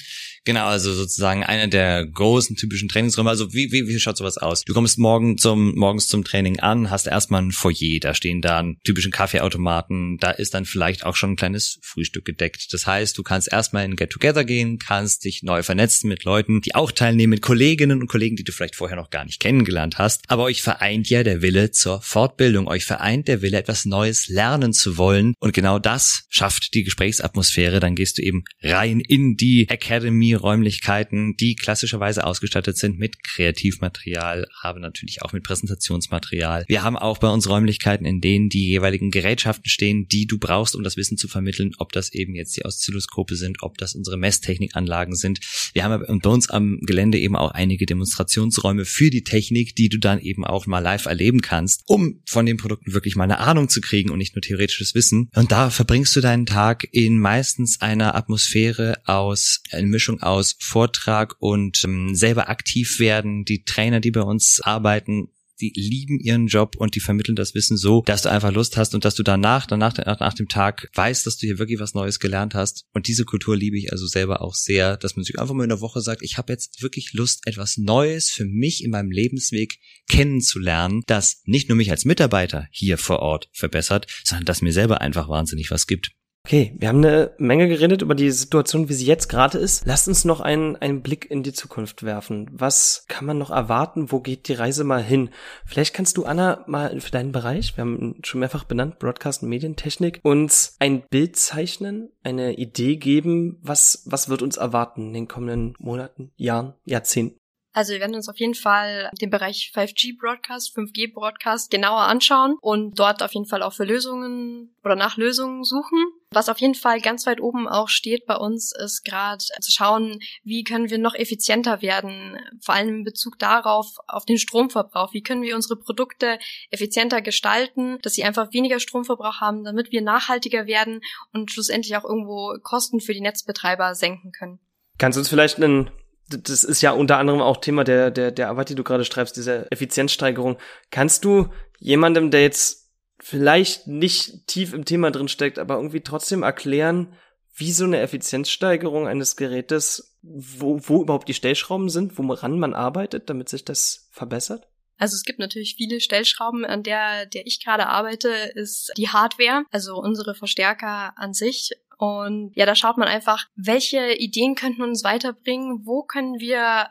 Genau, also sozusagen einer der großen typischen Trainingsräume. Also wie, wie, wie schaut sowas aus? Du kommst morgen zum, morgens zum Training an, hast erstmal ein Foyer, da stehen dann typischen Kaffeeautomaten, da ist dann vielleicht auch schon ein kleines Frühstück gedeckt. Das heißt, du kannst erstmal in Get-Together gehen, kannst dich neu vernetzen mit Leuten, die auch teilnehmen, mit Kolleginnen und Kollegen, die du vielleicht vorher noch gar nicht kennengelernt hast. Aber euch vereint ja der Wille zur Fortbildung, euch vereint der Wille, etwas Neues lernen zu wollen. Und genau das schafft die Gesprächsatmosphäre. Dann gehst du eben rein in die Academy Räumlichkeiten, die klassischerweise ausgestattet sind mit Kreativmaterial, haben natürlich auch mit Präsentationsmaterial. Wir haben auch bei uns Räumlichkeiten, in denen die jeweiligen Gerätschaften stehen, die du brauchst, um das Wissen zu vermitteln, ob das eben jetzt die Oszilloskope sind, ob das unsere Messtechnikanlagen sind. Wir haben bei uns am Gelände eben auch einige Demonstrationsräume für die Technik, die du dann eben auch mal live erleben kannst, um von den Produkten wirklich mal eine Ahnung zu kriegen und nicht nur theoretisches Wissen. Und da verbringst du deinen Tag in meistens einer Atmosphäre aus, eine Mischung aus Vortrag und ähm, selber aktiv werden. Die Trainer, die bei uns arbeiten, die lieben ihren Job und die vermitteln das Wissen so, dass du einfach Lust hast und dass du danach, danach, nach, nach dem Tag weißt, dass du hier wirklich was Neues gelernt hast. Und diese Kultur liebe ich also selber auch sehr, dass man sich einfach mal in der Woche sagt, ich habe jetzt wirklich Lust, etwas Neues für mich in meinem Lebensweg kennenzulernen, das nicht nur mich als Mitarbeiter hier vor Ort verbessert, sondern das mir selber einfach wahnsinnig was gibt. Okay, wir haben eine Menge geredet über die Situation, wie sie jetzt gerade ist. Lasst uns noch einen, einen Blick in die Zukunft werfen. Was kann man noch erwarten? Wo geht die Reise mal hin? Vielleicht kannst du, Anna, mal für deinen Bereich, wir haben schon mehrfach benannt, Broadcast und Medientechnik, uns ein Bild zeichnen, eine Idee geben, was, was wird uns erwarten in den kommenden Monaten, Jahren, Jahrzehnten? Also wir werden uns auf jeden Fall den Bereich 5G Broadcast, 5G Broadcast genauer anschauen und dort auf jeden Fall auch für Lösungen oder nach Lösungen suchen. Was auf jeden Fall ganz weit oben auch steht bei uns, ist gerade zu schauen, wie können wir noch effizienter werden, vor allem in Bezug darauf, auf den Stromverbrauch. Wie können wir unsere Produkte effizienter gestalten, dass sie einfach weniger Stromverbrauch haben, damit wir nachhaltiger werden und schlussendlich auch irgendwo Kosten für die Netzbetreiber senken können. Kannst du uns vielleicht einen das ist ja unter anderem auch Thema der, der, der Arbeit, die du gerade schreibst, diese Effizienzsteigerung. Kannst du jemandem, der jetzt vielleicht nicht tief im Thema drin steckt, aber irgendwie trotzdem erklären, wie so eine Effizienzsteigerung eines Gerätes, wo, wo überhaupt die Stellschrauben sind, woran man arbeitet, damit sich das verbessert? Also es gibt natürlich viele Stellschrauben, an der, der ich gerade arbeite, ist die Hardware, also unsere Verstärker an sich. Und ja, da schaut man einfach, welche Ideen könnten uns weiterbringen, wo können wir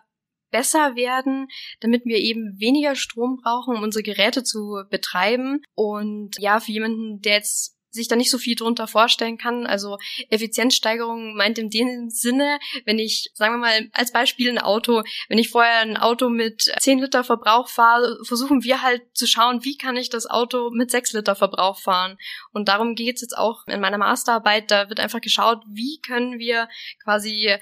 besser werden, damit wir eben weniger Strom brauchen, um unsere Geräte zu betreiben. Und ja, für jemanden, der jetzt sich da nicht so viel drunter vorstellen kann. Also Effizienzsteigerung meint in dem Sinne, wenn ich, sagen wir mal, als Beispiel ein Auto, wenn ich vorher ein Auto mit 10 Liter Verbrauch fahre, versuchen wir halt zu schauen, wie kann ich das Auto mit 6 Liter Verbrauch fahren. Und darum geht's jetzt auch in meiner Masterarbeit. Da wird einfach geschaut, wie können wir quasi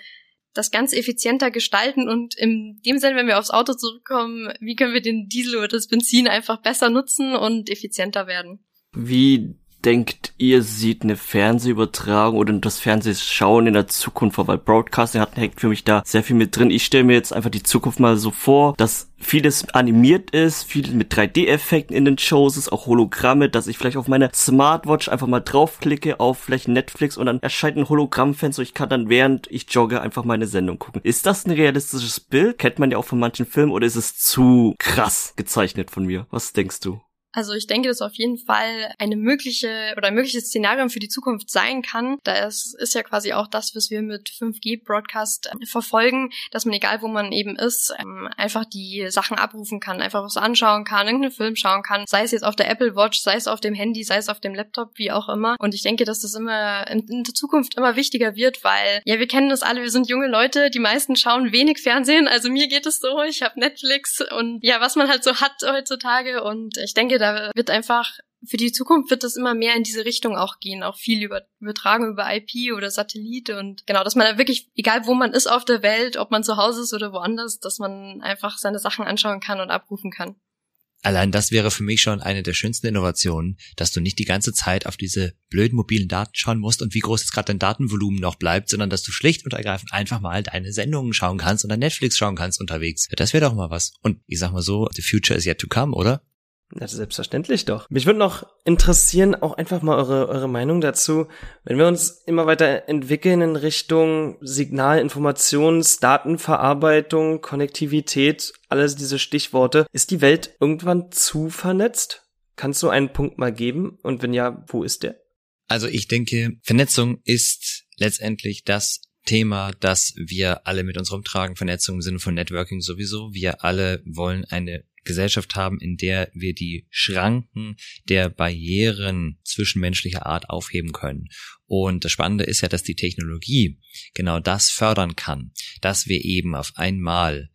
das Ganze effizienter gestalten und in dem Sinne, wenn wir aufs Auto zurückkommen, wie können wir den Diesel oder das Benzin einfach besser nutzen und effizienter werden? Wie denkt ihr, sieht eine Fernsehübertragung oder das Fernsehschauen in der Zukunft vor? Weil Broadcasting hat, hängt für mich da sehr viel mit drin. Ich stelle mir jetzt einfach die Zukunft mal so vor, dass vieles animiert ist, viel mit 3D-Effekten in den Shows ist, auch Hologramme, dass ich vielleicht auf meine Smartwatch einfach mal draufklicke auf vielleicht Netflix und dann erscheint ein Hologrammfenster ich kann dann während ich jogge einfach meine Sendung gucken. Ist das ein realistisches Bild? Kennt man ja auch von manchen Filmen oder ist es zu krass gezeichnet von mir? Was denkst du? Also ich denke, dass auf jeden Fall eine mögliche oder ein mögliches Szenario für die Zukunft sein kann. Da ist, ja quasi auch das, was wir mit 5G-Broadcast äh, verfolgen, dass man, egal wo man eben ist, ähm, einfach die Sachen abrufen kann, einfach was anschauen kann, irgendeinen Film schauen kann, sei es jetzt auf der Apple Watch, sei es auf dem Handy, sei es auf dem Laptop, wie auch immer. Und ich denke, dass das immer in, in der Zukunft immer wichtiger wird, weil, ja, wir kennen das alle, wir sind junge Leute, die meisten schauen wenig Fernsehen, also mir geht es so, ich habe Netflix und ja, was man halt so hat heutzutage und ich denke, da wird einfach für die Zukunft wird das immer mehr in diese Richtung auch gehen, auch viel über, übertragen über IP oder Satellite und genau, dass man da wirklich, egal wo man ist auf der Welt, ob man zu Hause ist oder woanders, dass man einfach seine Sachen anschauen kann und abrufen kann. Allein das wäre für mich schon eine der schönsten Innovationen, dass du nicht die ganze Zeit auf diese blöden mobilen Daten schauen musst und wie groß jetzt gerade dein Datenvolumen noch bleibt, sondern dass du schlicht und ergreifend einfach mal deine Sendungen schauen kannst und dein Netflix schauen kannst unterwegs. Das wäre doch mal was. Und ich sag mal so, the future is yet to come, oder? Ja, selbstverständlich doch. Mich würde noch interessieren, auch einfach mal eure, eure Meinung dazu. Wenn wir uns immer weiter entwickeln in Richtung Signal, Informations, Datenverarbeitung, Konnektivität, alles diese Stichworte, ist die Welt irgendwann zu vernetzt? Kannst du einen Punkt mal geben? Und wenn ja, wo ist der? Also ich denke, Vernetzung ist letztendlich das Thema, das wir alle mit uns rumtragen. Vernetzung im Sinne von Networking sowieso. Wir alle wollen eine Gesellschaft haben, in der wir die Schranken der Barrieren zwischenmenschlicher Art aufheben können. Und das Spannende ist ja, dass die Technologie genau das fördern kann, dass wir eben auf einmal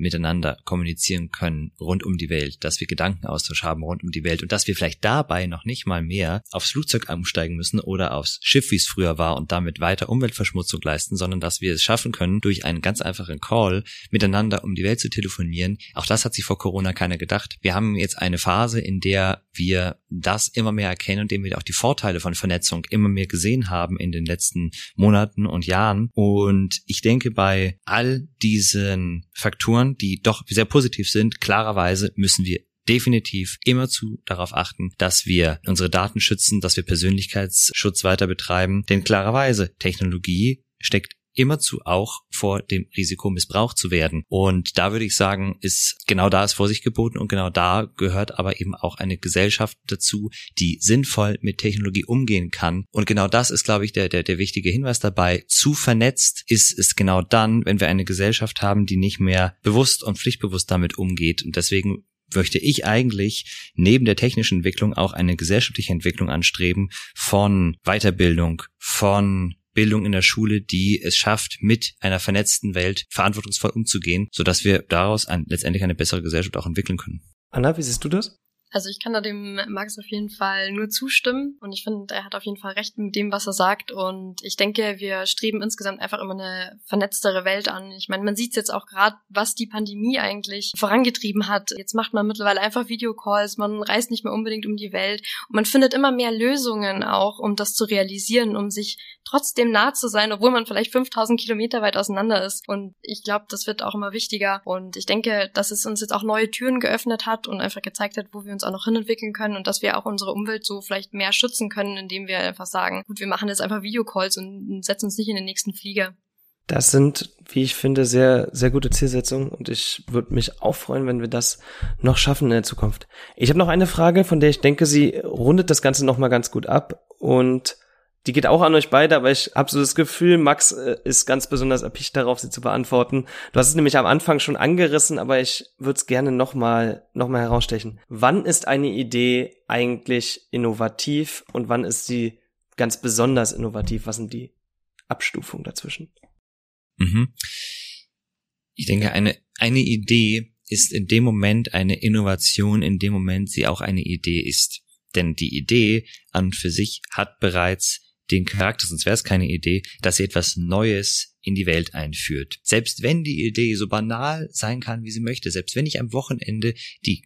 miteinander kommunizieren können rund um die Welt, dass wir Gedankenaustausch haben rund um die Welt und dass wir vielleicht dabei noch nicht mal mehr aufs Flugzeug umsteigen müssen oder aufs Schiff, wie es früher war und damit weiter Umweltverschmutzung leisten, sondern dass wir es schaffen können, durch einen ganz einfachen Call miteinander um die Welt zu telefonieren. Auch das hat sich vor Corona keiner gedacht. Wir haben jetzt eine Phase, in der wir das immer mehr erkennen und in wir auch die Vorteile von Vernetzung immer mehr gesehen haben in den letzten Monaten und Jahren. Und ich denke, bei all diesen Faktoren die doch sehr positiv sind, klarerweise müssen wir definitiv immerzu darauf achten, dass wir unsere Daten schützen, dass wir Persönlichkeitsschutz weiter betreiben. Denn klarerweise, Technologie steckt immerzu auch vor dem Risiko missbraucht zu werden. Und da würde ich sagen, ist genau da ist Vorsicht geboten und genau da gehört aber eben auch eine Gesellschaft dazu, die sinnvoll mit Technologie umgehen kann. Und genau das ist, glaube ich, der, der, der wichtige Hinweis dabei. Zu vernetzt ist es genau dann, wenn wir eine Gesellschaft haben, die nicht mehr bewusst und pflichtbewusst damit umgeht. Und deswegen möchte ich eigentlich neben der technischen Entwicklung auch eine gesellschaftliche Entwicklung anstreben von Weiterbildung, von Bildung in der Schule, die es schafft, mit einer vernetzten Welt verantwortungsvoll umzugehen, sodass wir daraus ein, letztendlich eine bessere Gesellschaft auch entwickeln können. Anna, wie siehst du das? Also ich kann da dem Max auf jeden Fall nur zustimmen. Und ich finde, er hat auf jeden Fall recht mit dem, was er sagt. Und ich denke, wir streben insgesamt einfach immer eine vernetztere Welt an. Ich meine, man sieht jetzt auch gerade, was die Pandemie eigentlich vorangetrieben hat. Jetzt macht man mittlerweile einfach Videocalls, man reist nicht mehr unbedingt um die Welt. Und man findet immer mehr Lösungen auch, um das zu realisieren, um sich trotzdem nah zu sein, obwohl man vielleicht 5000 Kilometer weit auseinander ist. Und ich glaube, das wird auch immer wichtiger. Und ich denke, dass es uns jetzt auch neue Türen geöffnet hat und einfach gezeigt hat, wo wir uns uns auch noch hinentwickeln können und dass wir auch unsere Umwelt so vielleicht mehr schützen können, indem wir einfach sagen, gut, wir machen jetzt einfach Videocalls und setzen uns nicht in den nächsten Flieger. Das sind, wie ich finde, sehr, sehr gute Zielsetzungen und ich würde mich auch freuen, wenn wir das noch schaffen in der Zukunft. Ich habe noch eine Frage, von der ich denke, sie rundet das Ganze nochmal ganz gut ab und die geht auch an euch beide, aber ich habe so das Gefühl, Max äh, ist ganz besonders erpicht darauf, sie zu beantworten. Du hast es nämlich am Anfang schon angerissen, aber ich würde es gerne nochmal noch mal herausstechen. Wann ist eine Idee eigentlich innovativ und wann ist sie ganz besonders innovativ? Was sind die Abstufungen dazwischen? Mhm. Ich denke, eine, eine Idee ist in dem Moment eine Innovation, in dem Moment sie auch eine Idee ist. Denn die Idee an und für sich hat bereits den Charakter, sonst wäre es keine Idee, dass sie etwas Neues in die Welt einführt. Selbst wenn die Idee so banal sein kann, wie sie möchte, selbst wenn ich am Wochenende die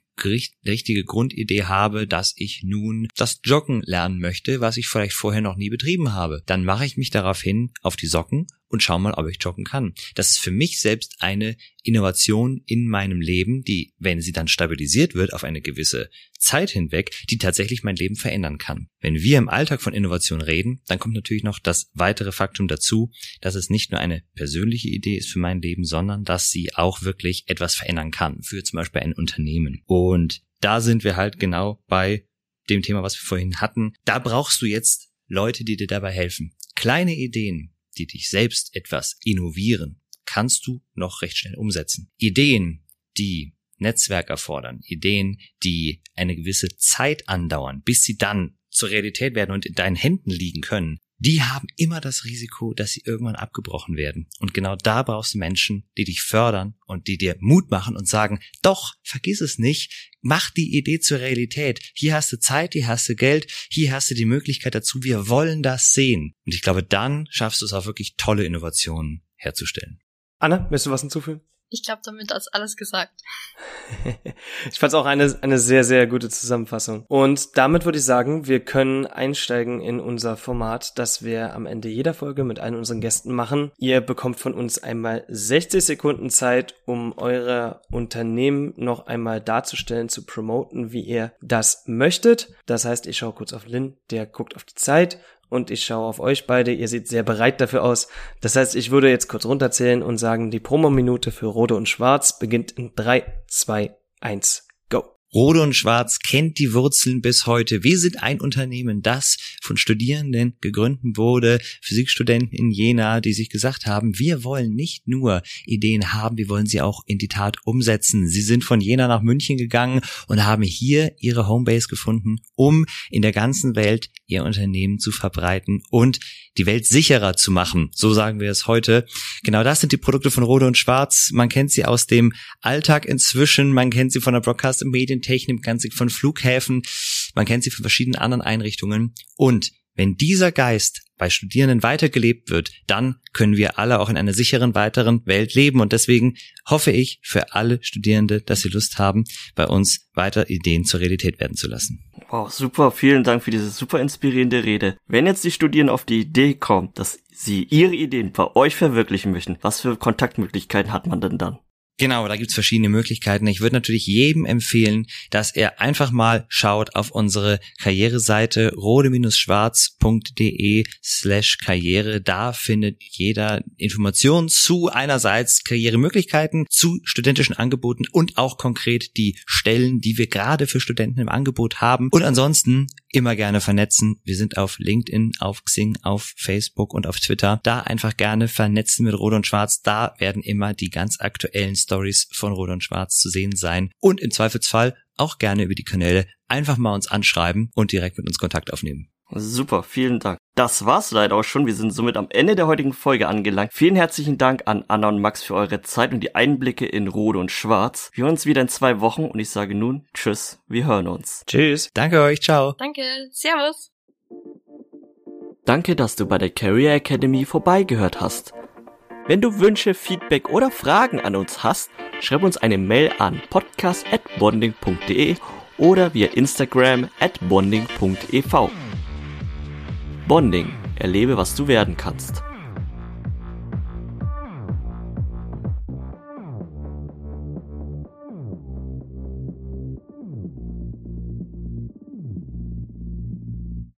richtige Grundidee habe, dass ich nun das Joggen lernen möchte, was ich vielleicht vorher noch nie betrieben habe, dann mache ich mich darauf hin auf die Socken und schau mal, ob ich joggen kann. Das ist für mich selbst eine Innovation in meinem Leben, die, wenn sie dann stabilisiert wird auf eine gewisse Zeit hinweg, die tatsächlich mein Leben verändern kann. Wenn wir im Alltag von Innovation reden, dann kommt natürlich noch das weitere Faktum dazu, dass es nicht nur eine persönliche Idee ist für mein Leben, sondern dass sie auch wirklich etwas verändern kann, für zum Beispiel ein Unternehmen. Und da sind wir halt genau bei dem Thema, was wir vorhin hatten. Da brauchst du jetzt Leute, die dir dabei helfen. Kleine Ideen, die dich selbst etwas innovieren, kannst du noch recht schnell umsetzen. Ideen, die Netzwerk erfordern, Ideen, die eine gewisse Zeit andauern, bis sie dann zur Realität werden und in deinen Händen liegen können, die haben immer das Risiko, dass sie irgendwann abgebrochen werden. Und genau da brauchst du Menschen, die dich fördern und die dir Mut machen und sagen, doch, vergiss es nicht, mach die Idee zur Realität. Hier hast du Zeit, hier hast du Geld, hier hast du die Möglichkeit dazu, wir wollen das sehen. Und ich glaube, dann schaffst du es auch wirklich tolle Innovationen herzustellen. Anna, willst du was hinzufügen? Ich glaube, damit ist alles gesagt. <laughs> ich fand es auch eine, eine sehr, sehr gute Zusammenfassung. Und damit würde ich sagen, wir können einsteigen in unser Format, das wir am Ende jeder Folge mit einem unseren Gästen machen. Ihr bekommt von uns einmal 60 Sekunden Zeit, um eure Unternehmen noch einmal darzustellen, zu promoten, wie ihr das möchtet. Das heißt, ich schaue kurz auf Lynn, der guckt auf die Zeit und ich schaue auf euch beide. Ihr seht sehr bereit dafür aus. Das heißt, ich würde jetzt kurz runterzählen und sagen, die Promominute für Rode und Schwarz beginnt in 3, 2, 1. Rode und Schwarz kennt die Wurzeln bis heute. Wir sind ein Unternehmen, das von Studierenden gegründet wurde, Physikstudenten in Jena, die sich gesagt haben, wir wollen nicht nur Ideen haben, wir wollen sie auch in die Tat umsetzen. Sie sind von Jena nach München gegangen und haben hier ihre Homebase gefunden, um in der ganzen Welt ihr Unternehmen zu verbreiten und die Welt sicherer zu machen. So sagen wir es heute. Genau das sind die Produkte von Rode und Schwarz. Man kennt sie aus dem Alltag inzwischen, man kennt sie von der Broadcast- und Medien Technik, man kennt sie von Flughäfen, man kennt sie von verschiedenen anderen Einrichtungen. Und wenn dieser Geist bei Studierenden weitergelebt wird, dann können wir alle auch in einer sicheren weiteren Welt leben. Und deswegen hoffe ich für alle Studierende, dass sie Lust haben, bei uns weiter Ideen zur Realität werden zu lassen. Wow, super. Vielen Dank für diese super inspirierende Rede. Wenn jetzt die Studierenden auf die Idee kommen, dass sie ihre Ideen bei euch verwirklichen möchten, was für Kontaktmöglichkeiten hat man denn dann? Genau, da gibt's verschiedene Möglichkeiten. Ich würde natürlich jedem empfehlen, dass er einfach mal schaut auf unsere Karriereseite rode-schwarz.de slash Karriere. Da findet jeder Informationen zu einerseits Karrieremöglichkeiten, zu studentischen Angeboten und auch konkret die Stellen, die wir gerade für Studenten im Angebot haben. Und ansonsten immer gerne vernetzen. Wir sind auf LinkedIn, auf Xing, auf Facebook und auf Twitter. Da einfach gerne vernetzen mit Rot und Schwarz. Da werden immer die ganz aktuellen Stories von Rot und Schwarz zu sehen sein. Und im Zweifelsfall auch gerne über die Kanäle einfach mal uns anschreiben und direkt mit uns Kontakt aufnehmen. Super, vielen Dank. Das war's leider auch schon. Wir sind somit am Ende der heutigen Folge angelangt. Vielen herzlichen Dank an Anna und Max für eure Zeit und die Einblicke in Rot und Schwarz. Wir hören uns wieder in zwei Wochen und ich sage nun Tschüss, wir hören uns. Tschüss. Danke euch, ciao. Danke, Servus. Danke, dass du bei der Career Academy vorbeigehört hast. Wenn du Wünsche, Feedback oder Fragen an uns hast, schreib uns eine Mail an podcast@bonding.de oder via Instagram at bonding.ev. Bonding. Erlebe, was du werden kannst.